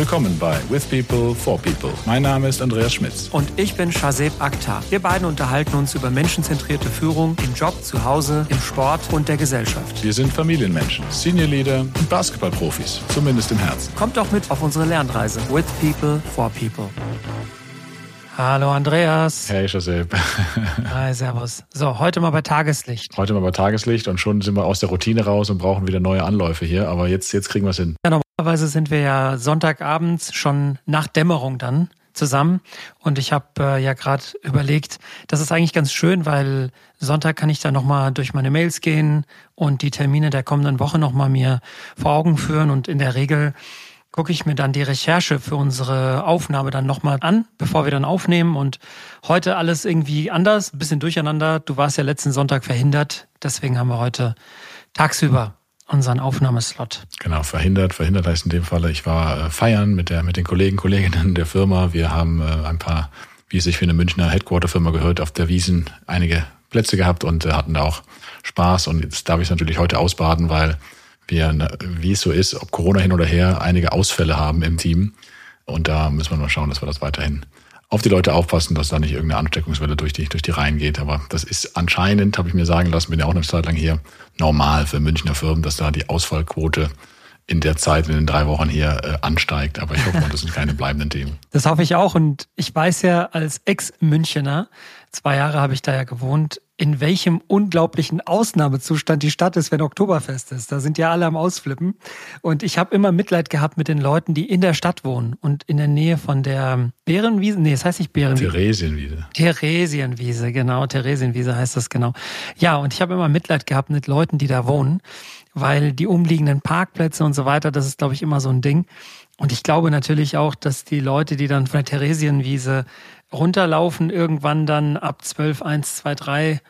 Willkommen bei With People for People. Mein Name ist Andreas Schmitz. Und ich bin Shazeb Akhtar. Wir beiden unterhalten uns über menschenzentrierte Führung im Job, zu Hause, im Sport und der Gesellschaft. Wir sind Familienmenschen, Senior Leader und Basketballprofis, zumindest im Herzen. Kommt doch mit auf unsere Lernreise. With People for People. Hallo Andreas. Hey Josep. Hi, servus. So, heute mal bei Tageslicht. Heute mal bei Tageslicht und schon sind wir aus der Routine raus und brauchen wieder neue Anläufe hier, aber jetzt, jetzt kriegen wir es hin. Ja, normalerweise sind wir ja Sonntagabends schon nach Dämmerung dann zusammen und ich habe äh, ja gerade überlegt, das ist eigentlich ganz schön, weil Sonntag kann ich dann nochmal durch meine Mails gehen und die Termine der kommenden Woche nochmal mir vor Augen führen und in der Regel gucke ich mir dann die Recherche für unsere Aufnahme dann nochmal an, bevor wir dann aufnehmen. Und heute alles irgendwie anders, ein bisschen durcheinander. Du warst ja letzten Sonntag verhindert, deswegen haben wir heute tagsüber unseren Aufnahmeslot. Genau, verhindert. Verhindert heißt in dem Falle, ich war äh, feiern mit der mit den Kollegen, Kolleginnen der Firma. Wir haben äh, ein paar, wie es sich für eine Münchner Headquarter-Firma gehört, auf der Wiesen einige Plätze gehabt und äh, hatten da auch Spaß. Und jetzt darf ich natürlich heute ausbaden, weil wir, wie es so ist, ob Corona hin oder her, einige Ausfälle haben im Team. Und da müssen wir mal schauen, dass wir das weiterhin auf die Leute aufpassen, dass da nicht irgendeine Ansteckungswelle durch die, durch die Reihen geht. Aber das ist anscheinend, habe ich mir sagen lassen, bin ja auch eine Zeit lang hier, normal für Münchner Firmen, dass da die Ausfallquote in der Zeit, in den drei Wochen hier äh, ansteigt. Aber ich hoffe das sind keine bleibenden Themen. Das hoffe ich auch. Und ich weiß ja als Ex-Münchener, zwei Jahre habe ich da ja gewohnt, in welchem unglaublichen Ausnahmezustand die Stadt ist, wenn Oktoberfest ist. Da sind ja alle am Ausflippen. Und ich habe immer Mitleid gehabt mit den Leuten, die in der Stadt wohnen und in der Nähe von der Bärenwiese. Nee, das heißt nicht Bärenwiese. Theresienwiese. Theresienwiese, genau. Theresienwiese heißt das genau. Ja, und ich habe immer Mitleid gehabt mit Leuten, die da wohnen, weil die umliegenden Parkplätze und so weiter, das ist, glaube ich, immer so ein Ding. Und ich glaube natürlich auch, dass die Leute, die dann von der Theresienwiese runterlaufen, irgendwann dann ab 12, 1, 2, 3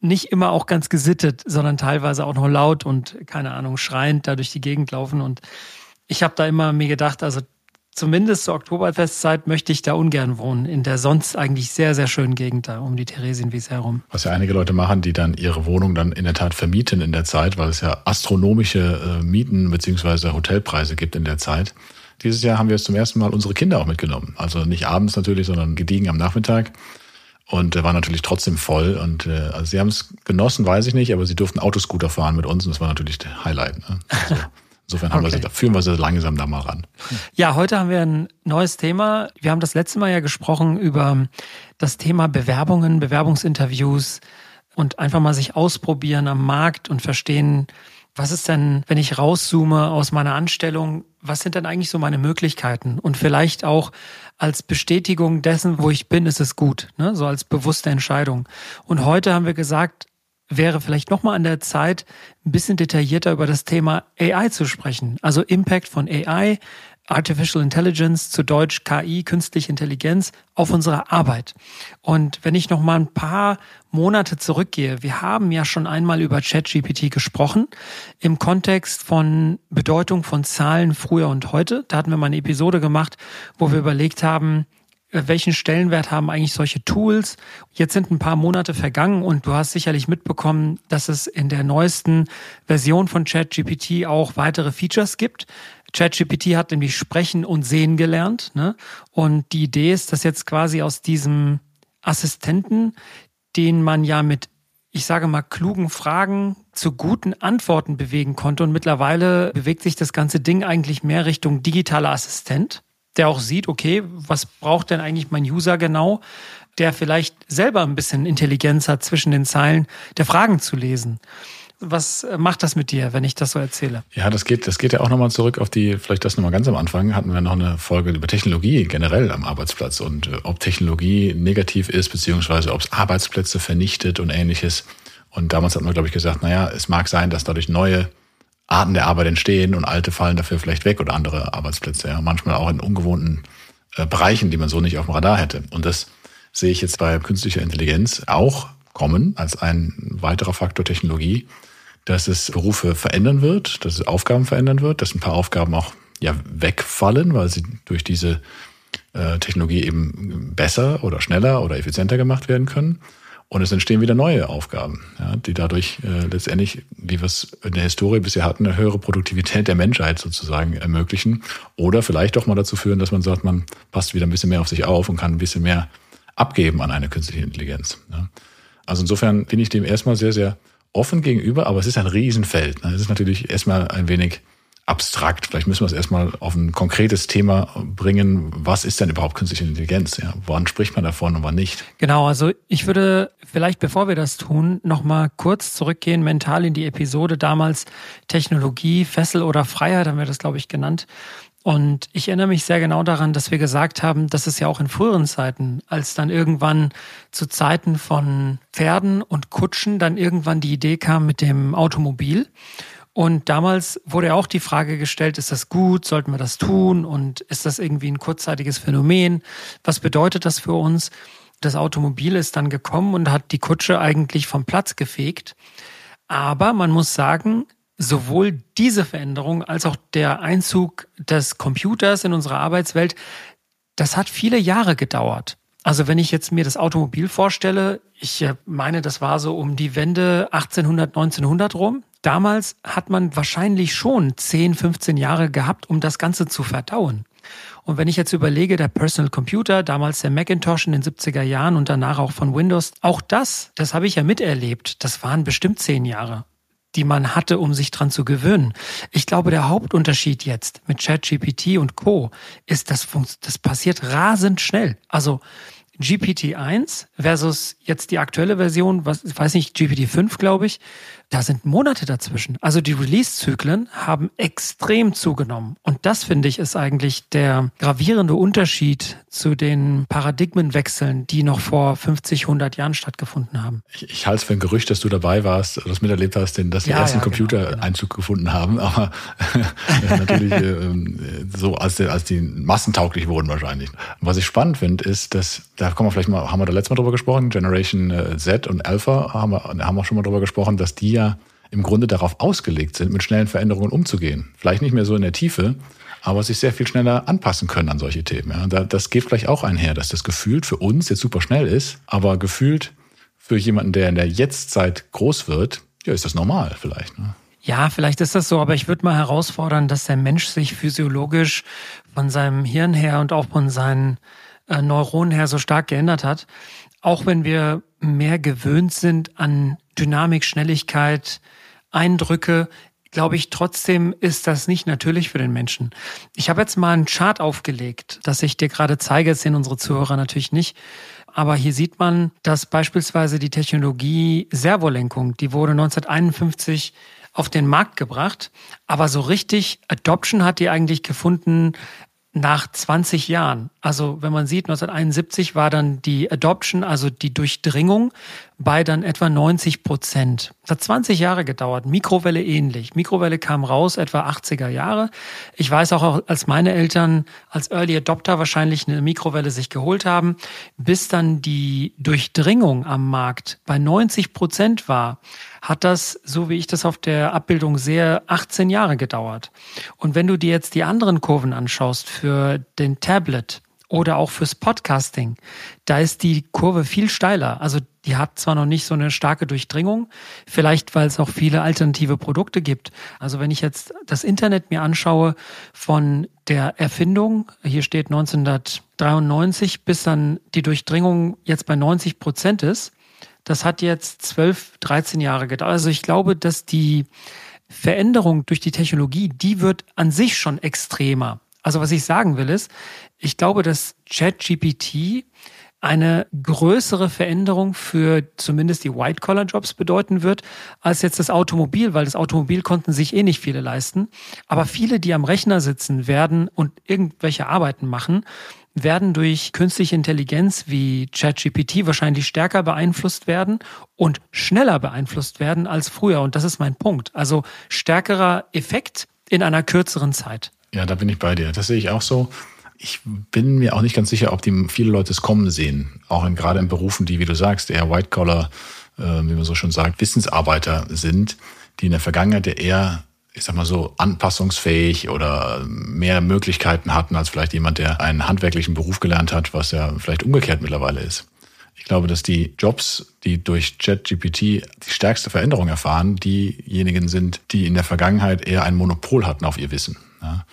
nicht immer auch ganz gesittet, sondern teilweise auch noch laut und keine Ahnung, schreiend da durch die Gegend laufen. Und ich habe da immer mir gedacht, also zumindest zur Oktoberfestzeit möchte ich da ungern wohnen, in der sonst eigentlich sehr, sehr schönen Gegend da um die Theresienwiese herum. Was ja einige Leute machen, die dann ihre Wohnung dann in der Tat vermieten in der Zeit, weil es ja astronomische äh, Mieten beziehungsweise Hotelpreise gibt in der Zeit. Dieses Jahr haben wir zum ersten Mal unsere Kinder auch mitgenommen. Also nicht abends natürlich, sondern gediegen am Nachmittag. Und äh, war natürlich trotzdem voll. Und äh, also sie haben es genossen, weiß ich nicht, aber sie durften Autoscooter fahren mit uns und das war natürlich der Highlight. Ne? Also, insofern haben okay. wir sie, führen wir sie langsam da mal ran. Ja, heute haben wir ein neues Thema. Wir haben das letzte Mal ja gesprochen über das Thema Bewerbungen, Bewerbungsinterviews und einfach mal sich ausprobieren am Markt und verstehen, was ist denn, wenn ich rauszoome aus meiner Anstellung, was sind denn eigentlich so meine Möglichkeiten? Und vielleicht auch als Bestätigung dessen, wo ich bin, ist es gut, ne? so als bewusste Entscheidung. Und heute haben wir gesagt, wäre vielleicht nochmal an der Zeit, ein bisschen detaillierter über das Thema AI zu sprechen. Also Impact von AI, Artificial Intelligence, zu Deutsch KI, künstliche Intelligenz, auf unsere Arbeit. Und wenn ich noch mal ein paar Monate zurückgehe, wir haben ja schon einmal über ChatGPT gesprochen, im Kontext von Bedeutung von Zahlen früher und heute. Da hatten wir mal eine Episode gemacht, wo wir überlegt haben, welchen Stellenwert haben eigentlich solche Tools? Jetzt sind ein paar Monate vergangen und du hast sicherlich mitbekommen, dass es in der neuesten Version von ChatGPT auch weitere Features gibt. ChatGPT hat nämlich sprechen und sehen gelernt. Ne? Und die Idee ist, dass jetzt quasi aus diesem Assistenten, den man ja mit, ich sage mal, klugen Fragen zu guten Antworten bewegen konnte. Und mittlerweile bewegt sich das ganze Ding eigentlich mehr Richtung digitaler Assistent, der auch sieht, okay, was braucht denn eigentlich mein User genau? Der vielleicht selber ein bisschen Intelligenz hat, zwischen den Zeilen der Fragen zu lesen. Was macht das mit dir, wenn ich das so erzähle? Ja, das geht, das geht ja auch nochmal zurück auf die, vielleicht das nochmal ganz am Anfang, hatten wir noch eine Folge über Technologie generell am Arbeitsplatz und äh, ob Technologie negativ ist, beziehungsweise ob es Arbeitsplätze vernichtet und ähnliches. Und damals hatten wir, glaube ich, gesagt, naja, es mag sein, dass dadurch neue Arten der Arbeit entstehen und alte fallen dafür vielleicht weg oder andere Arbeitsplätze, ja. Manchmal auch in ungewohnten äh, Bereichen, die man so nicht auf dem Radar hätte. Und das sehe ich jetzt bei künstlicher Intelligenz auch kommen als ein weiterer Faktor Technologie, dass es Berufe verändern wird, dass es Aufgaben verändern wird, dass ein paar Aufgaben auch ja wegfallen, weil sie durch diese äh, Technologie eben besser oder schneller oder effizienter gemacht werden können. Und es entstehen wieder neue Aufgaben, ja, die dadurch äh, letztendlich, wie wir es in der Historie bisher hatten, eine höhere Produktivität der Menschheit sozusagen ermöglichen. Oder vielleicht auch mal dazu führen, dass man sagt, man passt wieder ein bisschen mehr auf sich auf und kann ein bisschen mehr abgeben an eine künstliche Intelligenz. Ja. Also insofern bin ich dem erstmal sehr, sehr offen gegenüber, aber es ist ein Riesenfeld. Es ist natürlich erstmal ein wenig abstrakt. Vielleicht müssen wir es erstmal auf ein konkretes Thema bringen. Was ist denn überhaupt künstliche Intelligenz? Ja, wann spricht man davon und wann nicht? Genau, also ich würde vielleicht, bevor wir das tun, nochmal kurz zurückgehen, mental in die Episode damals Technologie, Fessel oder Freiheit, haben wir das, glaube ich, genannt. Und ich erinnere mich sehr genau daran, dass wir gesagt haben, dass es ja auch in früheren Zeiten, als dann irgendwann zu Zeiten von Pferden und Kutschen dann irgendwann die Idee kam mit dem Automobil. Und damals wurde ja auch die Frage gestellt, ist das gut, sollten wir das tun und ist das irgendwie ein kurzzeitiges Phänomen? Was bedeutet das für uns? Das Automobil ist dann gekommen und hat die Kutsche eigentlich vom Platz gefegt. Aber man muss sagen, sowohl diese Veränderung als auch der Einzug des Computers in unsere Arbeitswelt, das hat viele Jahre gedauert. Also wenn ich jetzt mir das Automobil vorstelle, ich äh, meine, das war so um die Wende 1800, 1900 rum. Damals hat man wahrscheinlich schon 10, 15 Jahre gehabt, um das Ganze zu verdauen. Und wenn ich jetzt überlege, der Personal Computer, damals der Macintosh in den 70er Jahren und danach auch von Windows, auch das, das habe ich ja miterlebt. Das waren bestimmt zehn Jahre die man hatte, um sich dran zu gewöhnen. Ich glaube, der Hauptunterschied jetzt mit ChatGPT und Co. ist, dass das passiert rasend schnell. Also GPT-1 versus jetzt die aktuelle Version, was, ich weiß nicht, GPT-5, glaube ich, da sind Monate dazwischen. Also die Release-Zyklen haben extrem zugenommen. Und das, finde ich, ist eigentlich der gravierende Unterschied zu den Paradigmenwechseln, die noch vor 50, 100 Jahren stattgefunden haben. Ich, ich halte es für ein Gerücht, dass du dabei warst, das miterlebt hast, denn dass die ja, ersten ja, Computer genau, genau. Einzug gefunden haben. Aber natürlich äh, so, als, als die massentauglich wurden wahrscheinlich. was ich spannend finde, ist, dass, da kommen wir vielleicht mal, haben wir da letztes Mal drüber gesprochen, Generation äh, Z und Alpha haben wir, haben wir schon mal drüber gesprochen, dass die ja im Grunde darauf ausgelegt sind, mit schnellen Veränderungen umzugehen. Vielleicht nicht mehr so in der Tiefe, aber sich sehr viel schneller anpassen können an solche Themen. Ja. Das geht vielleicht auch einher, dass das gefühlt für uns jetzt super schnell ist, aber gefühlt für jemanden, der in der Jetztzeit groß wird, ja, ist das normal vielleicht. Ne? Ja, vielleicht ist das so, aber ich würde mal herausfordern, dass der Mensch sich physiologisch von seinem Hirn her und auch von seinen äh, Neuronen her so stark geändert hat. Auch wenn wir mehr gewöhnt sind an Dynamik, Schnelligkeit, Eindrücke, glaube ich, trotzdem ist das nicht natürlich für den Menschen. Ich habe jetzt mal einen Chart aufgelegt, das ich dir gerade zeige, das sehen unsere Zuhörer natürlich nicht. Aber hier sieht man, dass beispielsweise die Technologie Servolenkung, die wurde 1951 auf den Markt gebracht, aber so richtig Adoption hat die eigentlich gefunden nach 20 Jahren. Also wenn man sieht, 1971 war dann die Adoption, also die Durchdringung bei dann etwa 90 Prozent. Es hat 20 Jahre gedauert. Mikrowelle ähnlich. Mikrowelle kam raus, etwa 80er Jahre. Ich weiß auch, als meine Eltern als Early Adopter wahrscheinlich eine Mikrowelle sich geholt haben, bis dann die Durchdringung am Markt bei 90 Prozent war, hat das, so wie ich das auf der Abbildung sehe, 18 Jahre gedauert. Und wenn du dir jetzt die anderen Kurven anschaust für den Tablet, oder auch fürs Podcasting. Da ist die Kurve viel steiler. Also die hat zwar noch nicht so eine starke Durchdringung, vielleicht weil es auch viele alternative Produkte gibt. Also wenn ich jetzt das Internet mir anschaue von der Erfindung, hier steht 1993, bis dann die Durchdringung jetzt bei 90 Prozent ist, das hat jetzt 12, 13 Jahre gedauert. Also ich glaube, dass die Veränderung durch die Technologie, die wird an sich schon extremer. Also was ich sagen will ist, ich glaube, dass ChatGPT eine größere Veränderung für zumindest die White-Collar-Jobs bedeuten wird, als jetzt das Automobil, weil das Automobil konnten sich eh nicht viele leisten. Aber viele, die am Rechner sitzen werden und irgendwelche Arbeiten machen, werden durch künstliche Intelligenz wie ChatGPT wahrscheinlich stärker beeinflusst werden und schneller beeinflusst werden als früher. Und das ist mein Punkt. Also stärkerer Effekt in einer kürzeren Zeit. Ja, da bin ich bei dir. Das sehe ich auch so. Ich bin mir auch nicht ganz sicher, ob die viele Leute es kommen sehen. Auch in, gerade in Berufen, die, wie du sagst, eher White-Collar, äh, wie man so schon sagt, Wissensarbeiter sind, die in der Vergangenheit eher, ich sag mal so, anpassungsfähig oder mehr Möglichkeiten hatten als vielleicht jemand, der einen handwerklichen Beruf gelernt hat, was ja vielleicht umgekehrt mittlerweile ist. Ich glaube, dass die Jobs, die durch ChatGPT die stärkste Veränderung erfahren, diejenigen sind, die in der Vergangenheit eher ein Monopol hatten auf ihr Wissen. Ja.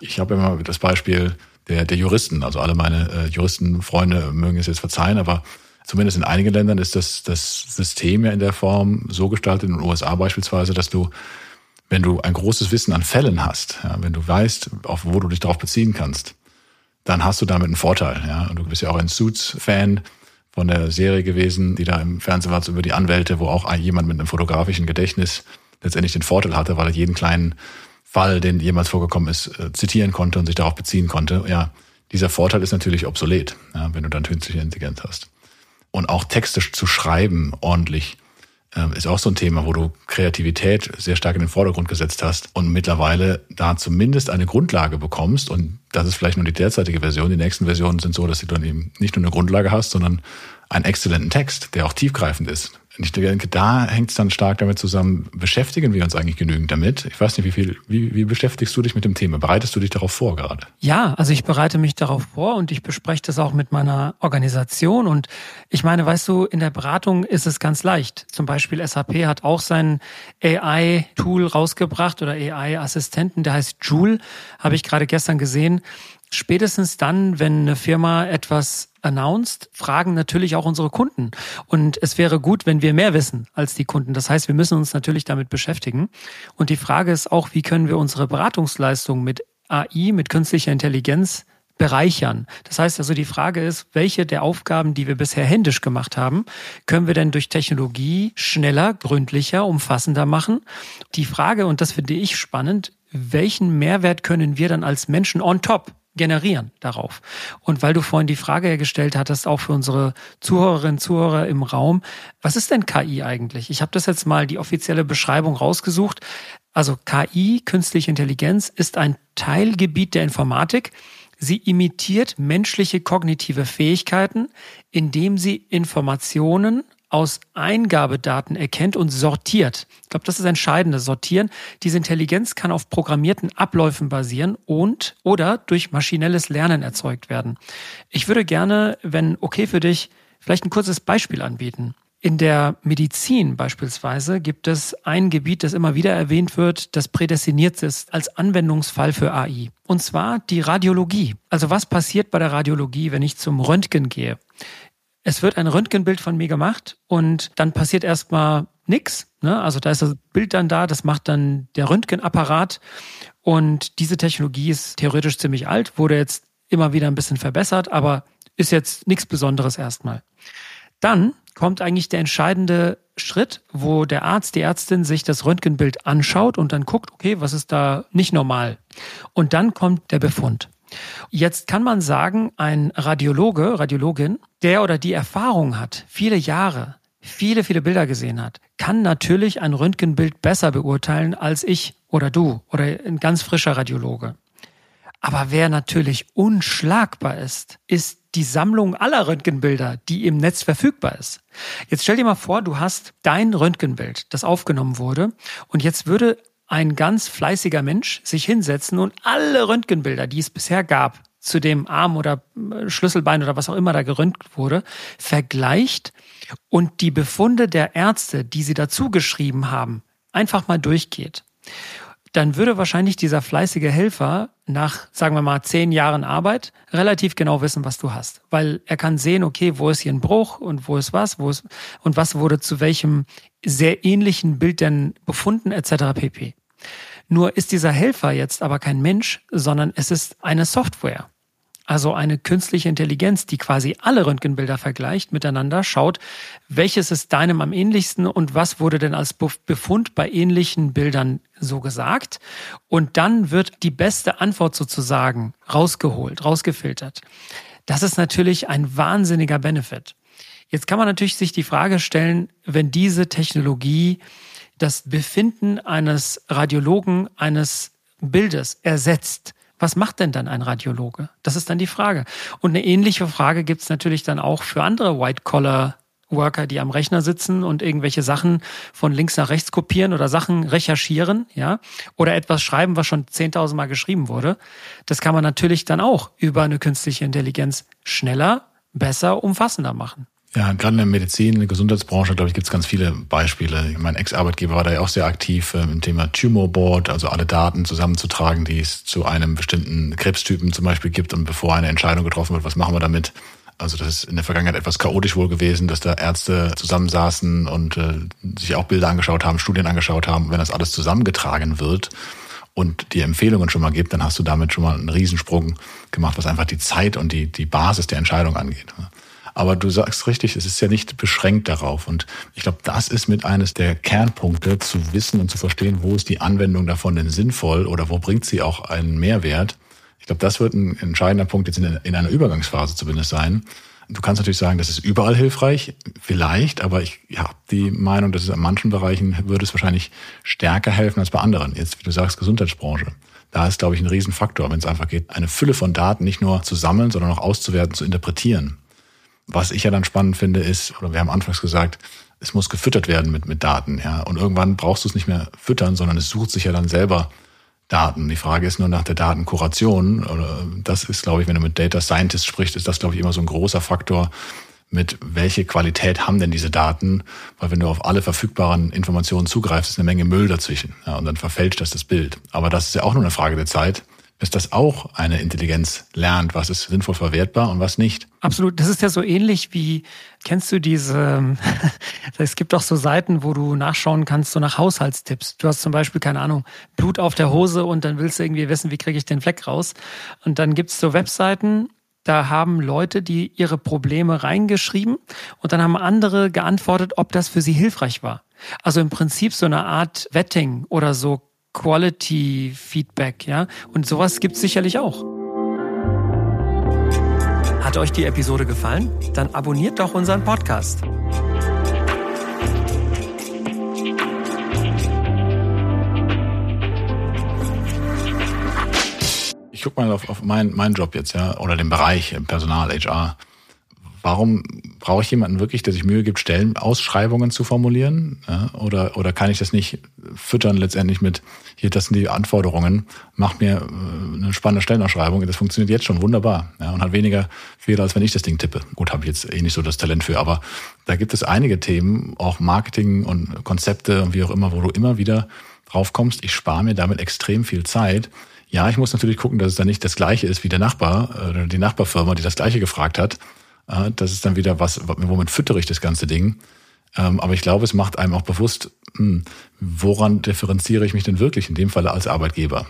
Ich habe immer das Beispiel der, der Juristen, also alle meine äh, Juristenfreunde mögen es jetzt verzeihen, aber zumindest in einigen Ländern ist das, das System ja in der Form so gestaltet, in den USA beispielsweise, dass du, wenn du ein großes Wissen an Fällen hast, ja, wenn du weißt, auf wo du dich darauf beziehen kannst, dann hast du damit einen Vorteil. Ja. Und du bist ja auch ein Suits-Fan von der Serie gewesen, die da im Fernsehen war, über die Anwälte, wo auch jemand mit einem fotografischen Gedächtnis letztendlich den Vorteil hatte, weil er jeden kleinen Fall, den jemals vorgekommen ist, äh, zitieren konnte und sich darauf beziehen konnte. Ja, dieser Vorteil ist natürlich obsolet, ja, wenn du dann künstliche Intelligenz hast. Und auch Texte zu schreiben ordentlich äh, ist auch so ein Thema, wo du Kreativität sehr stark in den Vordergrund gesetzt hast und mittlerweile da zumindest eine Grundlage bekommst. Und das ist vielleicht nur die derzeitige Version. Die nächsten Versionen sind so, dass du dann eben nicht nur eine Grundlage hast, sondern einen exzellenten Text, der auch tiefgreifend ist. Und ich denke, da hängt es dann stark damit zusammen, beschäftigen wir uns eigentlich genügend damit? Ich weiß nicht, wie viel, wie, wie beschäftigst du dich mit dem Thema? Bereitest du dich darauf vor gerade? Ja, also ich bereite mich darauf vor und ich bespreche das auch mit meiner Organisation. Und ich meine, weißt du, in der Beratung ist es ganz leicht. Zum Beispiel SAP hat auch sein AI-Tool rausgebracht oder AI-Assistenten, der heißt Joule, habe ich gerade gestern gesehen. Spätestens dann, wenn eine Firma etwas announced, fragen natürlich auch unsere Kunden. Und es wäre gut, wenn wir mehr wissen als die Kunden. Das heißt, wir müssen uns natürlich damit beschäftigen. Und die Frage ist auch, wie können wir unsere Beratungsleistung mit AI, mit künstlicher Intelligenz bereichern. Das heißt also, die Frage ist, welche der Aufgaben, die wir bisher händisch gemacht haben, können wir denn durch Technologie schneller, gründlicher, umfassender machen? Die Frage, und das finde ich spannend, welchen Mehrwert können wir dann als Menschen on top generieren darauf. Und weil du vorhin die Frage gestellt hattest, auch für unsere Zuhörerinnen und Zuhörer im Raum, was ist denn KI eigentlich? Ich habe das jetzt mal die offizielle Beschreibung rausgesucht. Also KI, künstliche Intelligenz, ist ein Teilgebiet der Informatik. Sie imitiert menschliche kognitive Fähigkeiten, indem sie Informationen aus Eingabedaten erkennt und sortiert. Ich glaube, das ist entscheidend, Sortieren. Diese Intelligenz kann auf programmierten Abläufen basieren und oder durch maschinelles Lernen erzeugt werden. Ich würde gerne, wenn okay für dich, vielleicht ein kurzes Beispiel anbieten. In der Medizin beispielsweise gibt es ein Gebiet, das immer wieder erwähnt wird, das prädestiniert ist als Anwendungsfall für AI. Und zwar die Radiologie. Also was passiert bei der Radiologie, wenn ich zum Röntgen gehe? Es wird ein Röntgenbild von mir gemacht und dann passiert erstmal nichts. Ne? Also da ist das Bild dann da, das macht dann der Röntgenapparat. Und diese Technologie ist theoretisch ziemlich alt, wurde jetzt immer wieder ein bisschen verbessert, aber ist jetzt nichts Besonderes erstmal. Dann kommt eigentlich der entscheidende Schritt, wo der Arzt, die Ärztin sich das Röntgenbild anschaut und dann guckt, okay, was ist da nicht normal? Und dann kommt der Befund. Jetzt kann man sagen, ein Radiologe, Radiologin, der oder die Erfahrung hat, viele Jahre, viele, viele Bilder gesehen hat, kann natürlich ein Röntgenbild besser beurteilen als ich oder du oder ein ganz frischer Radiologe. Aber wer natürlich unschlagbar ist, ist die Sammlung aller Röntgenbilder, die im Netz verfügbar ist. Jetzt stell dir mal vor, du hast dein Röntgenbild, das aufgenommen wurde, und jetzt würde ein ganz fleißiger Mensch sich hinsetzen und alle Röntgenbilder, die es bisher gab, zu dem Arm oder äh, Schlüsselbein oder was auch immer da geröntgt wurde, vergleicht und die Befunde der Ärzte, die sie dazu geschrieben haben, einfach mal durchgeht. Dann würde wahrscheinlich dieser fleißige Helfer nach, sagen wir mal, zehn Jahren Arbeit relativ genau wissen, was du hast. Weil er kann sehen, okay, wo ist hier ein Bruch und wo ist was, wo ist, und was wurde zu welchem sehr ähnlichen Bild denn befunden, etc. pp. Nur ist dieser Helfer jetzt aber kein Mensch, sondern es ist eine Software. Also eine künstliche Intelligenz, die quasi alle Röntgenbilder vergleicht miteinander, schaut, welches ist deinem am ähnlichsten und was wurde denn als Befund bei ähnlichen Bildern so gesagt. Und dann wird die beste Antwort sozusagen rausgeholt, rausgefiltert. Das ist natürlich ein wahnsinniger Benefit. Jetzt kann man natürlich sich die Frage stellen, wenn diese Technologie das Befinden eines Radiologen eines Bildes ersetzt. Was macht denn dann ein Radiologe? Das ist dann die Frage. Und eine ähnliche Frage gibt es natürlich dann auch für andere White-Collar Worker, die am Rechner sitzen und irgendwelche Sachen von links nach rechts kopieren oder Sachen recherchieren, ja, oder etwas schreiben, was schon 10.000 Mal geschrieben wurde. Das kann man natürlich dann auch über eine künstliche Intelligenz schneller, besser, umfassender machen. Ja, gerade in der Medizin, in der Gesundheitsbranche, glaube ich, gibt es ganz viele Beispiele. Mein Ex-Arbeitgeber war da ja auch sehr aktiv äh, im Thema Tumor Board, also alle Daten zusammenzutragen, die es zu einem bestimmten Krebstypen zum Beispiel gibt und bevor eine Entscheidung getroffen wird, was machen wir damit? Also das ist in der Vergangenheit etwas chaotisch wohl gewesen, dass da Ärzte zusammensaßen und äh, sich auch Bilder angeschaut haben, Studien angeschaut haben. Wenn das alles zusammengetragen wird und die Empfehlungen schon mal gibt, dann hast du damit schon mal einen Riesensprung gemacht, was einfach die Zeit und die, die Basis der Entscheidung angeht. Aber du sagst richtig, es ist ja nicht beschränkt darauf. Und ich glaube, das ist mit eines der Kernpunkte, zu wissen und zu verstehen, wo ist die Anwendung davon denn sinnvoll oder wo bringt sie auch einen Mehrwert. Ich glaube, das wird ein entscheidender Punkt jetzt in, in einer Übergangsphase zumindest sein. Du kannst natürlich sagen, das ist überall hilfreich, vielleicht, aber ich habe die Meinung, dass es an manchen Bereichen würde es wahrscheinlich stärker helfen als bei anderen. Jetzt, wie du sagst, Gesundheitsbranche. Da ist, glaube ich, ein Riesenfaktor, wenn es einfach geht, eine Fülle von Daten nicht nur zu sammeln, sondern auch auszuwerten, zu interpretieren. Was ich ja dann spannend finde, ist, oder wir haben anfangs gesagt, es muss gefüttert werden mit, mit Daten, ja. Und irgendwann brauchst du es nicht mehr füttern, sondern es sucht sich ja dann selber Daten. Die Frage ist nur nach der Datenkuration. Das ist, glaube ich, wenn du mit Data Scientists sprichst, ist das, glaube ich, immer so ein großer Faktor, mit welche Qualität haben denn diese Daten? Weil wenn du auf alle verfügbaren Informationen zugreifst, ist eine Menge Müll dazwischen. Ja, und dann verfälscht das das Bild. Aber das ist ja auch nur eine Frage der Zeit, bis das auch eine Intelligenz lernt, was ist sinnvoll verwertbar und was nicht. Absolut. Das ist ja so ähnlich wie, kennst du diese, es gibt auch so Seiten, wo du nachschauen kannst, so nach Haushaltstipps. Du hast zum Beispiel, keine Ahnung, Blut auf der Hose und dann willst du irgendwie wissen, wie kriege ich den Fleck raus. Und dann gibt's so Webseiten, da haben Leute, die ihre Probleme reingeschrieben und dann haben andere geantwortet, ob das für sie hilfreich war. Also im Prinzip so eine Art Wetting oder so Quality Feedback, ja. Und sowas gibt es sicherlich auch. Hat euch die Episode gefallen? Dann abonniert doch unseren Podcast. Ich guck mal auf, auf meinen, meinen Job jetzt, ja, oder den Bereich Personal, HR warum brauche ich jemanden wirklich, der sich Mühe gibt, Stellenausschreibungen zu formulieren? Ja, oder, oder kann ich das nicht füttern letztendlich mit, hier, das sind die Anforderungen, mach mir äh, eine spannende Stellenausschreibung. Das funktioniert jetzt schon wunderbar ja, und hat weniger Fehler, als wenn ich das Ding tippe. Gut, habe ich jetzt eh nicht so das Talent für, aber da gibt es einige Themen, auch Marketing und Konzepte und wie auch immer, wo du immer wieder drauf kommst, ich spare mir damit extrem viel Zeit. Ja, ich muss natürlich gucken, dass es dann nicht das gleiche ist wie der Nachbar oder die Nachbarfirma, die das gleiche gefragt hat das ist dann wieder was, womit füttere ich das ganze Ding. Ähm, aber ich glaube, es macht einem auch bewusst, hm, woran differenziere ich mich denn wirklich in dem Falle als Arbeitgeber.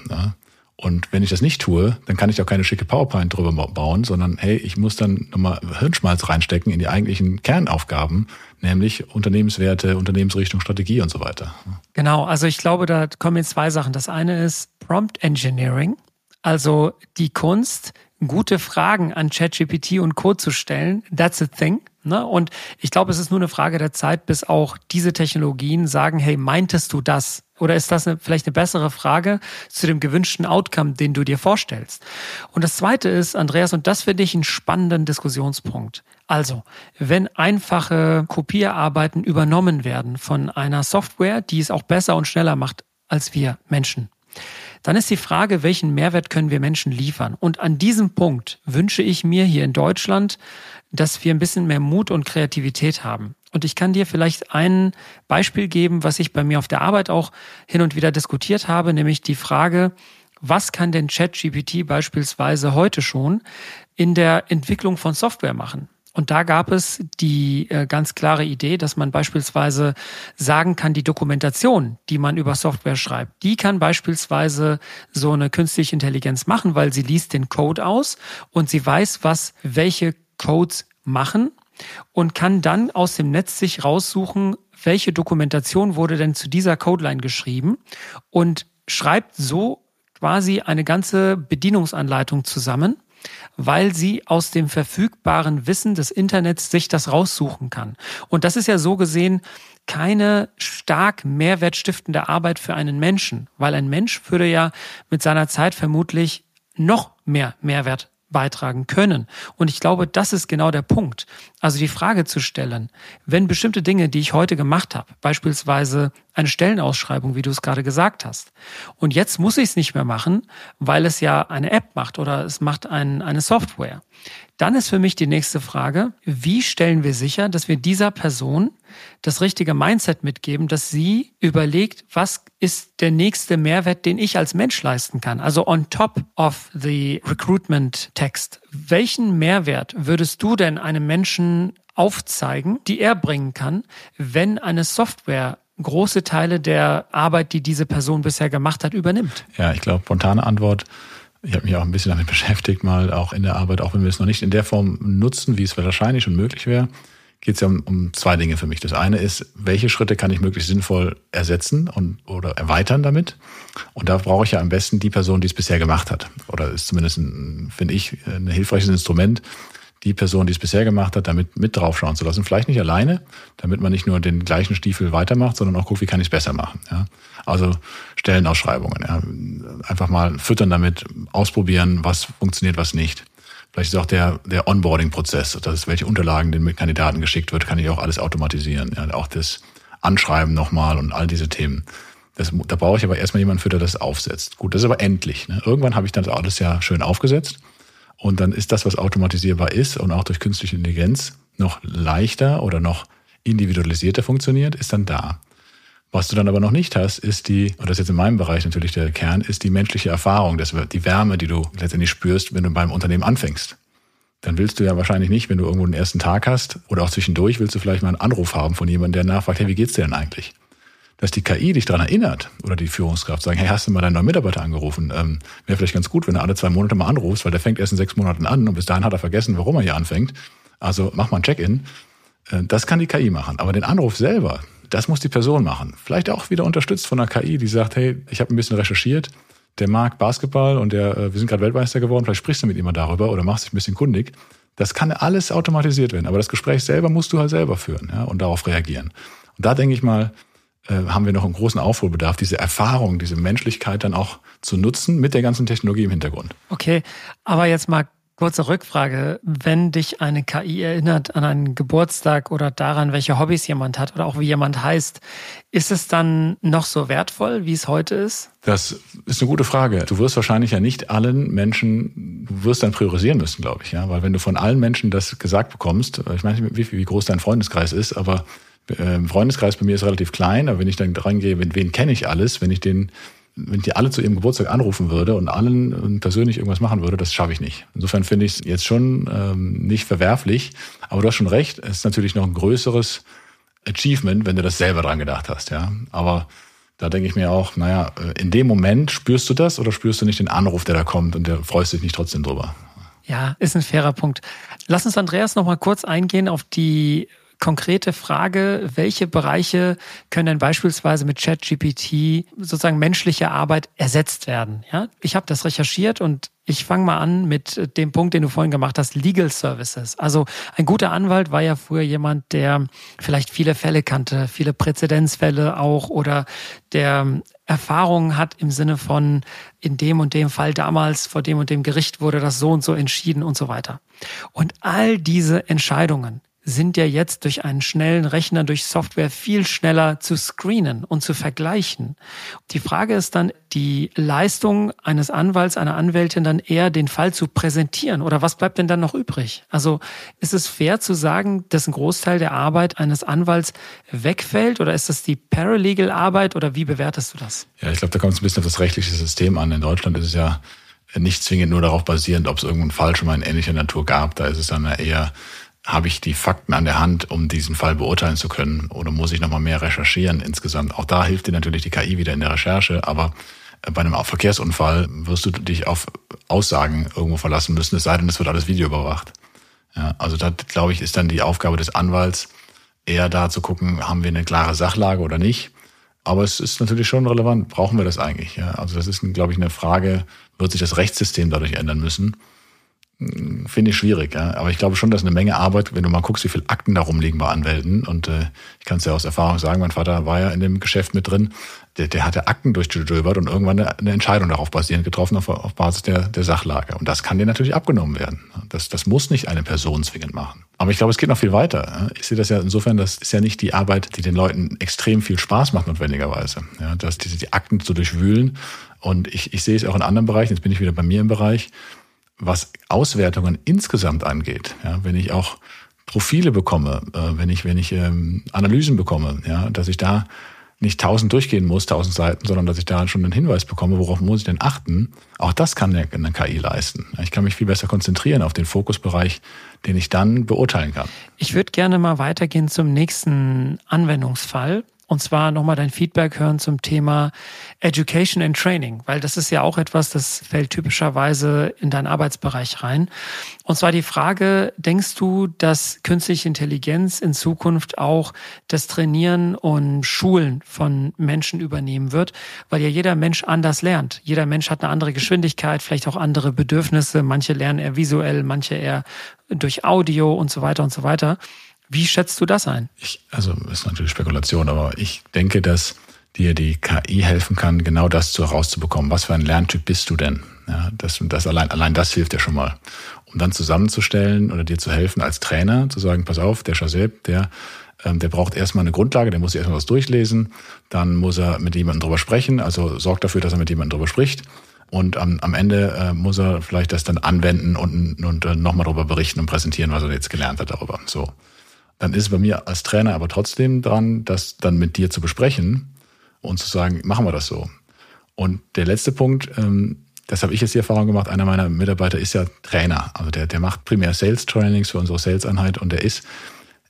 Und wenn ich das nicht tue, dann kann ich auch keine schicke PowerPoint drüber bauen, sondern hey, ich muss dann nochmal Hirnschmalz reinstecken in die eigentlichen Kernaufgaben, nämlich Unternehmenswerte, Unternehmensrichtung, Strategie und so weiter. Genau, also ich glaube, da kommen jetzt zwei Sachen. Das eine ist Prompt Engineering, also die Kunst, gute Fragen an ChatGPT und Co. zu stellen. That's a thing. Ne? Und ich glaube, es ist nur eine Frage der Zeit, bis auch diese Technologien sagen, hey, meintest du das? Oder ist das eine, vielleicht eine bessere Frage zu dem gewünschten Outcome, den du dir vorstellst? Und das Zweite ist, Andreas, und das finde ich einen spannenden Diskussionspunkt. Also, wenn einfache Kopierarbeiten übernommen werden von einer Software, die es auch besser und schneller macht als wir Menschen, dann ist die Frage, welchen Mehrwert können wir Menschen liefern? Und an diesem Punkt wünsche ich mir hier in Deutschland, dass wir ein bisschen mehr Mut und Kreativität haben. Und ich kann dir vielleicht ein Beispiel geben, was ich bei mir auf der Arbeit auch hin und wieder diskutiert habe, nämlich die Frage, was kann denn ChatGPT beispielsweise heute schon in der Entwicklung von Software machen? Und da gab es die äh, ganz klare Idee, dass man beispielsweise sagen kann, die Dokumentation, die man über Software schreibt, die kann beispielsweise so eine künstliche Intelligenz machen, weil sie liest den Code aus und sie weiß, was welche Codes machen und kann dann aus dem Netz sich raussuchen, welche Dokumentation wurde denn zu dieser Codeline geschrieben und schreibt so quasi eine ganze Bedienungsanleitung zusammen weil sie aus dem verfügbaren Wissen des Internets sich das raussuchen kann. Und das ist ja so gesehen keine stark mehrwertstiftende Arbeit für einen Menschen, weil ein Mensch würde ja mit seiner Zeit vermutlich noch mehr Mehrwert beitragen können. Und ich glaube, das ist genau der Punkt. Also die Frage zu stellen, wenn bestimmte Dinge, die ich heute gemacht habe, beispielsweise eine Stellenausschreibung, wie du es gerade gesagt hast, und jetzt muss ich es nicht mehr machen, weil es ja eine App macht oder es macht ein, eine Software, Dann ist für mich die nächste Frage, wie stellen wir sicher, dass wir dieser Person das richtige Mindset mitgeben, dass sie überlegt, was ist der nächste Mehrwert, den ich als Mensch leisten kann? Also on top of the recruitment text. Welchen Mehrwert würdest du denn einem Menschen aufzeigen, die er bringen kann, wenn eine Software große Teile der Arbeit, die diese Person bisher gemacht hat, übernimmt? Ja, ich glaube, spontane Antwort. Ich habe mich auch ein bisschen damit beschäftigt, mal auch in der Arbeit, auch wenn wir es noch nicht in der Form nutzen, wie es wahrscheinlich schon möglich wäre, geht es ja um, um zwei Dinge für mich. Das eine ist, welche Schritte kann ich möglichst sinnvoll ersetzen und oder erweitern damit? Und da brauche ich ja am besten die Person, die es bisher gemacht hat. Oder ist zumindest, finde ich, ein hilfreiches Instrument, die Person, die es bisher gemacht hat, damit mit draufschauen zu lassen. Vielleicht nicht alleine, damit man nicht nur den gleichen Stiefel weitermacht, sondern auch guckt, wie kann ich es besser machen. Ja? Also Stellenausschreibungen. Ja? Einfach mal füttern damit, ausprobieren, was funktioniert, was nicht. Vielleicht ist auch der, der Onboarding-Prozess, das ist, welche Unterlagen den Kandidaten geschickt wird, kann ich auch alles automatisieren. Ja? Auch das Anschreiben nochmal und all diese Themen. Das, da brauche ich aber erstmal jemanden für, der das aufsetzt. Gut, das ist aber endlich. Ne? Irgendwann habe ich dann alles ja schön aufgesetzt und dann ist das, was automatisierbar ist und auch durch künstliche Intelligenz noch leichter oder noch individualisierter funktioniert, ist dann da. Was du dann aber noch nicht hast, ist die, und das ist jetzt in meinem Bereich natürlich der Kern, ist die menschliche Erfahrung, das, die Wärme, die du letztendlich spürst, wenn du beim Unternehmen anfängst. Dann willst du ja wahrscheinlich nicht, wenn du irgendwo den ersten Tag hast oder auch zwischendurch, willst du vielleicht mal einen Anruf haben von jemandem, der nachfragt, hey, wie geht's dir denn eigentlich? Dass die KI dich daran erinnert oder die Führungskraft sagen, hey, hast du mal deinen neuen Mitarbeiter angerufen? Ähm, Wäre vielleicht ganz gut, wenn du alle zwei Monate mal anrufst, weil der fängt erst in sechs Monaten an und bis dahin hat er vergessen, warum er hier anfängt. Also mach mal ein Check-in. Äh, das kann die KI machen. Aber den Anruf selber, das muss die Person machen. Vielleicht auch wieder unterstützt von einer KI, die sagt, hey, ich habe ein bisschen recherchiert, der mag Basketball und der, äh, wir sind gerade Weltmeister geworden, vielleicht sprichst du mit ihm mal darüber oder machst dich ein bisschen kundig. Das kann alles automatisiert werden, aber das Gespräch selber musst du halt selber führen ja, und darauf reagieren. Und da denke ich mal, haben wir noch einen großen Aufholbedarf, diese Erfahrung, diese Menschlichkeit dann auch zu nutzen mit der ganzen Technologie im Hintergrund. Okay, aber jetzt mal kurze Rückfrage. Wenn dich eine KI erinnert an einen Geburtstag oder daran, welche Hobbys jemand hat oder auch wie jemand heißt, ist es dann noch so wertvoll, wie es heute ist? Das ist eine gute Frage. Du wirst wahrscheinlich ja nicht allen Menschen, du wirst dann priorisieren müssen, glaube ich, ja, weil wenn du von allen Menschen das gesagt bekommst, ich meine nicht, wie, wie groß dein Freundeskreis ist, aber äh, Freundeskreis bei mir ist relativ klein, aber wenn ich dann dran gehe, wen, wen kenne ich alles, wenn ich den, wenn ich die alle zu ihrem Geburtstag anrufen würde und allen persönlich irgendwas machen würde, das schaffe ich nicht. Insofern finde ich es jetzt schon ähm, nicht verwerflich, aber du hast schon recht, es ist natürlich noch ein größeres Achievement, wenn du das selber dran gedacht hast, ja. Aber da denke ich mir auch, naja, äh, in dem Moment spürst du das oder spürst du nicht den Anruf, der da kommt und der freust dich nicht trotzdem drüber? Ja, ist ein fairer Punkt. Lass uns Andreas noch mal kurz eingehen auf die konkrete Frage, welche Bereiche können denn beispielsweise mit ChatGPT sozusagen menschliche Arbeit ersetzt werden? Ja, ich habe das recherchiert und ich fange mal an mit dem Punkt, den du vorhin gemacht hast, Legal Services. Also ein guter Anwalt war ja früher jemand, der vielleicht viele Fälle kannte, viele Präzedenzfälle auch oder der Erfahrungen hat im Sinne von in dem und dem Fall damals vor dem und dem Gericht wurde das so und so entschieden und so weiter. Und all diese Entscheidungen sind ja jetzt durch einen schnellen Rechner, durch Software viel schneller zu screenen und zu vergleichen. Die Frage ist dann, die Leistung eines Anwalts, einer Anwältin dann eher den Fall zu präsentieren oder was bleibt denn dann noch übrig? Also ist es fair zu sagen, dass ein Großteil der Arbeit eines Anwalts wegfällt oder ist das die Paralegal-Arbeit oder wie bewertest du das? Ja, ich glaube, da kommt es ein bisschen auf das rechtliche System an. In Deutschland ist es ja nicht zwingend nur darauf basierend, ob es irgendeinen Fall schon mal in ähnlicher Natur gab. Da ist es dann eher habe ich die Fakten an der Hand, um diesen Fall beurteilen zu können? Oder muss ich nochmal mehr recherchieren insgesamt? Auch da hilft dir natürlich die KI wieder in der Recherche, aber äh, bei einem Verkehrsunfall wirst du dich auf Aussagen irgendwo verlassen müssen, es sei denn, es wird alles Video überwacht. Ja, also da, glaube ich, ist dann die Aufgabe des Anwalts eher da zu gucken, haben wir eine klare Sachlage oder nicht. Aber es ist natürlich schon relevant, brauchen wir das eigentlich? Ja, also das ist, glaube ich, eine Frage, wird sich das Rechtssystem dadurch ändern müssen? Finde ich schwierig. Ja. Aber ich glaube schon, dass eine Menge Arbeit, wenn du mal guckst, wie viele Akten da rumliegen bei Anwälten. Und äh, ich kann es ja aus Erfahrung sagen, mein Vater war ja in dem Geschäft mit drin. Der, der hatte Akten durchgedröbert und irgendwann eine, eine Entscheidung darauf basierend getroffen, auf, auf Basis der, der Sachlage. Und das kann dir natürlich abgenommen werden. Das, das muss nicht eine Person zwingend machen. Aber ich glaube, es geht noch viel weiter. Ich sehe das ja insofern, das ist ja nicht die Arbeit, die den Leuten extrem viel Spaß macht, notwendigerweise. Ja, dass diese die Akten zu durchwühlen. Und ich, ich sehe es auch in anderen Bereichen, jetzt bin ich wieder bei mir im Bereich, was Auswertungen insgesamt angeht, ja, wenn ich auch Profile bekomme, äh, wenn ich, wenn ich ähm, Analysen bekomme, ja, dass ich da nicht tausend durchgehen muss, tausend Seiten, sondern dass ich da schon einen Hinweis bekomme, worauf muss ich denn achten. Auch das kann eine, eine KI leisten. Ich kann mich viel besser konzentrieren auf den Fokusbereich, den ich dann beurteilen kann. Ich würde gerne mal weitergehen zum nächsten Anwendungsfall. Und zwar nochmal dein Feedback hören zum Thema Education and Training, weil das ist ja auch etwas, das fällt typischerweise in deinen Arbeitsbereich rein. Und zwar die Frage, denkst du, dass künstliche Intelligenz in Zukunft auch das Trainieren und Schulen von Menschen übernehmen wird? Weil ja jeder Mensch anders lernt. Jeder Mensch hat eine andere Geschwindigkeit, vielleicht auch andere Bedürfnisse. Manche lernen eher visuell, manche eher durch Audio und so weiter und so weiter. Wie schätzt du das ein? Ich, also ist natürlich Spekulation, aber ich denke, dass dir die KI helfen kann, genau das zu herauszubekommen. Was für ein Lerntyp bist du denn? Ja, das, das allein, allein das hilft dir schon mal. Um dann zusammenzustellen oder dir zu helfen als Trainer, zu sagen, pass auf, der Shazeb, der, ähm, der braucht erstmal eine Grundlage, der muss sich erstmal was durchlesen, dann muss er mit jemandem drüber sprechen, also sorgt dafür, dass er mit jemandem drüber spricht. Und am, am Ende äh, muss er vielleicht das dann anwenden und, und äh, nochmal darüber berichten und präsentieren, was er jetzt gelernt hat darüber. So dann ist es bei mir als Trainer aber trotzdem dran, das dann mit dir zu besprechen und zu sagen, machen wir das so. Und der letzte Punkt, ähm, das habe ich jetzt die Erfahrung gemacht, einer meiner Mitarbeiter ist ja Trainer. Also der, der macht primär Sales Trainings für unsere Sales-Einheit und der ist,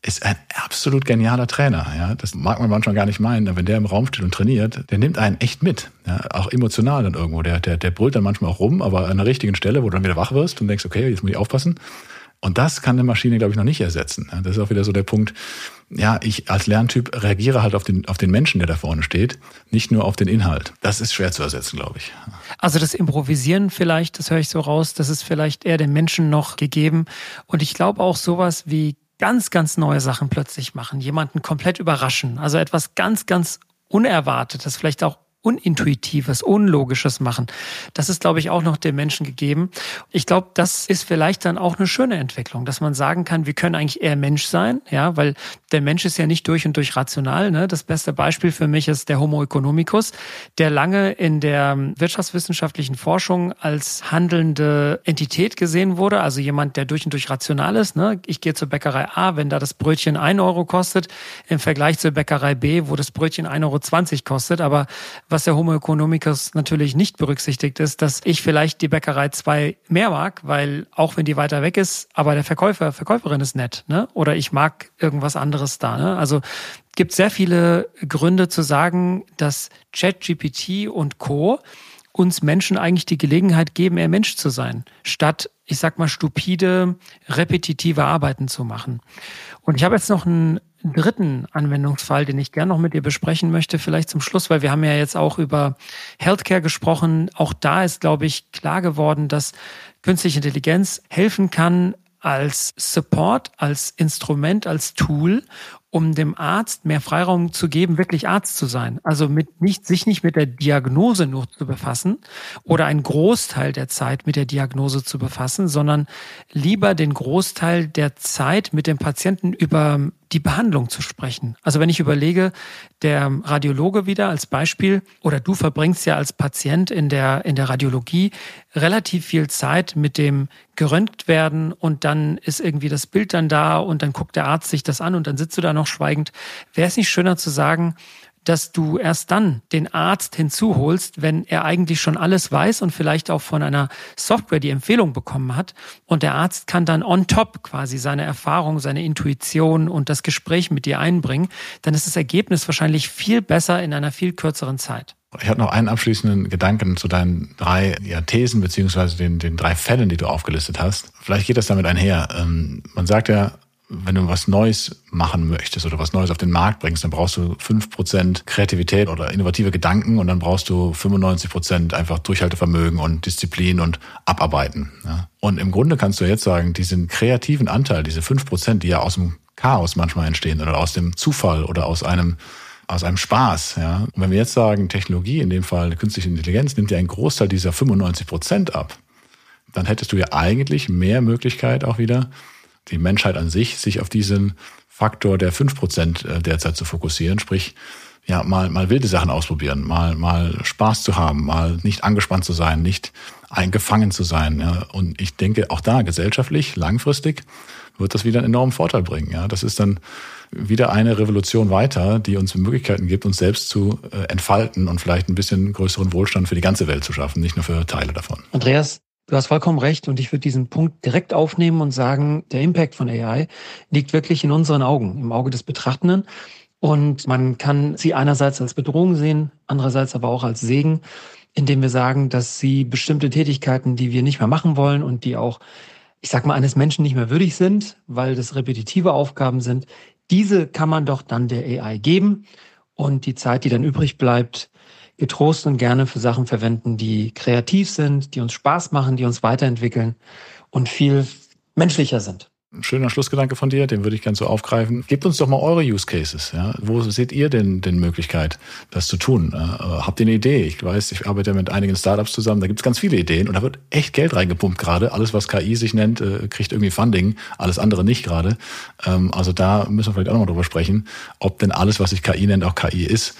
ist ein absolut genialer Trainer. Ja, das mag man manchmal gar nicht meinen, aber wenn der im Raum steht und trainiert, der nimmt einen echt mit. Ja, auch emotional dann irgendwo. Der, der, der brüllt dann manchmal auch rum, aber an der richtigen Stelle, wo du dann wieder wach wirst und denkst, okay, jetzt muss ich aufpassen. Und das kann eine Maschine, glaube ich, noch nicht ersetzen. Das ist auch wieder so der Punkt. Ja, ich als Lerntyp reagiere halt auf den, auf den Menschen, der da vorne steht, nicht nur auf den Inhalt. Das ist schwer zu ersetzen, glaube ich. Also das Improvisieren vielleicht, das höre ich so raus, das ist vielleicht eher den Menschen noch gegeben. Und ich glaube auch sowas wie ganz, ganz neue Sachen plötzlich machen, jemanden komplett überraschen. Also etwas ganz, ganz Unerwartetes, vielleicht auch Unintuitives, Unlogisches machen. Das ist, glaube ich, auch noch dem Menschen gegeben. Ich glaube, das ist vielleicht dann auch eine schöne Entwicklung, dass man sagen kann, wir können eigentlich eher Mensch sein, ja, weil der Mensch ist ja nicht durch und durch rational. Ne? Das beste Beispiel für mich ist der Homo economicus, der lange in der wirtschaftswissenschaftlichen Forschung als handelnde Entität gesehen wurde, also jemand, der durch und durch rational ist. Ne? Ich gehe zur Bäckerei A, wenn da das Brötchen ein Euro kostet, im Vergleich zur Bäckerei B, wo das Brötchen 1,20 Euro kostet, aber was der Homo economicus natürlich nicht berücksichtigt ist, dass ich vielleicht die Bäckerei zwei mehr mag, weil auch wenn die weiter weg ist, aber der Verkäufer, Verkäuferin ist nett, ne? Oder ich mag irgendwas anderes da, ne? Also gibt sehr viele Gründe zu sagen, dass ChatGPT und Co uns Menschen eigentlich die Gelegenheit geben, eher Mensch zu sein, statt, ich sag mal, stupide, repetitive Arbeiten zu machen. Und ich habe jetzt noch einen dritten Anwendungsfall, den ich gerne noch mit dir besprechen möchte, vielleicht zum Schluss, weil wir haben ja jetzt auch über Healthcare gesprochen. Auch da ist, glaube ich, klar geworden, dass künstliche Intelligenz helfen kann als Support, als Instrument, als Tool, um dem Arzt mehr Freiraum zu geben, wirklich Arzt zu sein. Also mit nicht, sich nicht mit der Diagnose nur zu befassen oder einen Großteil der Zeit mit der Diagnose zu befassen, sondern lieber den Großteil der Zeit mit dem Patienten über die Behandlung zu sprechen. Also wenn ich überlege, der Radiologe wieder als Beispiel oder du verbringst ja als Patient in der, in der Radiologie relativ viel Zeit mit dem geröntgt werden und dann ist irgendwie das Bild dann da und dann guckt der Arzt sich das an und dann sitzt du da noch schweigend. Wäre es nicht schöner zu sagen, dass du erst dann den Arzt hinzuholst, wenn er eigentlich schon alles weiß und vielleicht auch von einer Software die Empfehlung bekommen hat. Und der Arzt kann dann on top quasi seine Erfahrung, seine Intuition und das Gespräch mit dir einbringen. Dann ist das Ergebnis wahrscheinlich viel besser in einer viel kürzeren Zeit. Ich habe noch einen abschließenden Gedanken zu deinen drei ja, Thesen beziehungsweise den, den drei Fällen, die du aufgelistet hast. Vielleicht geht das damit einher. Ähm, man sagt ja, wenn du was Neues machen möchtest oder was Neues auf den Markt bringst, dann brauchst du fünf Prozent Kreativität oder innovative Gedanken und dann brauchst du 95 Prozent einfach Durchhaltevermögen und Disziplin und Abarbeiten. Ja. Und im Grunde kannst du jetzt sagen, diesen kreativen Anteil, diese fünf Prozent, die ja aus dem Chaos manchmal entstehen oder aus dem Zufall oder aus einem aus einem Spaß. Ja. Und wenn wir jetzt sagen, Technologie, in dem Fall künstliche Intelligenz, nimmt ja einen Großteil dieser 95 Prozent ab, dann hättest du ja eigentlich mehr Möglichkeit auch wieder, die Menschheit an sich, sich auf diesen Faktor der 5% äh, derzeit zu fokussieren. Sprich, ja, mal, mal wilde Sachen ausprobieren, mal, mal Spaß zu haben, mal nicht angespannt zu sein, nicht eingefangen zu sein. Ja. Und ich denke, auch da gesellschaftlich, langfristig, wird das wieder einen enormen Vorteil bringen. Ja. Das ist dann wieder eine Revolution weiter, die uns Möglichkeiten gibt, uns selbst zu äh, entfalten und vielleicht ein bisschen größeren Wohlstand für die ganze Welt zu schaffen, nicht nur für Teile davon. Andreas, du hast vollkommen recht und ich würde diesen Punkt direkt aufnehmen und sagen, der Impact von AI liegt wirklich in unseren Augen, im Auge des Betrachtenden. Und man kann sie einerseits als Bedrohung sehen, andererseits aber auch als Segen, indem wir sagen, dass sie bestimmte Tätigkeiten, die wir nicht mehr machen wollen und die auch, ich sag mal, eines Menschen nicht mehr würdig sind, weil das repetitive Aufgaben sind, diese kann man doch dann der AI geben und die Zeit, die dann übrig bleibt, getrost und gerne für Sachen verwenden, die kreativ sind, die uns Spaß machen, die uns weiterentwickeln und viel menschlicher sind. Ein schöner Schlussgedanke von dir, den würde ich gerne so aufgreifen. Gebt uns doch mal eure Use Cases. Ja? Wo seht ihr denn den Möglichkeit, das zu tun? Äh, habt ihr eine Idee? Ich weiß, ich arbeite mit einigen Startups zusammen, da gibt es ganz viele Ideen und da wird echt Geld reingepumpt gerade. Alles, was KI sich nennt, äh, kriegt irgendwie Funding, alles andere nicht gerade. Ähm, also da müssen wir vielleicht auch nochmal drüber sprechen, ob denn alles, was sich KI nennt, auch KI ist.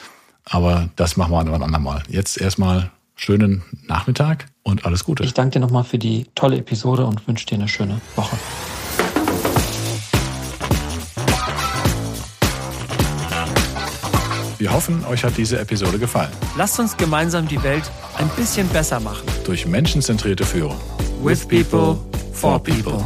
Aber das machen wir an einem anderen Mal. Jetzt erstmal schönen Nachmittag und alles Gute. Ich danke dir nochmal für die tolle Episode und wünsche dir eine schöne Woche. Wir hoffen, euch hat diese Episode gefallen. Lasst uns gemeinsam die Welt ein bisschen besser machen. Durch menschenzentrierte Führung. With people, for people.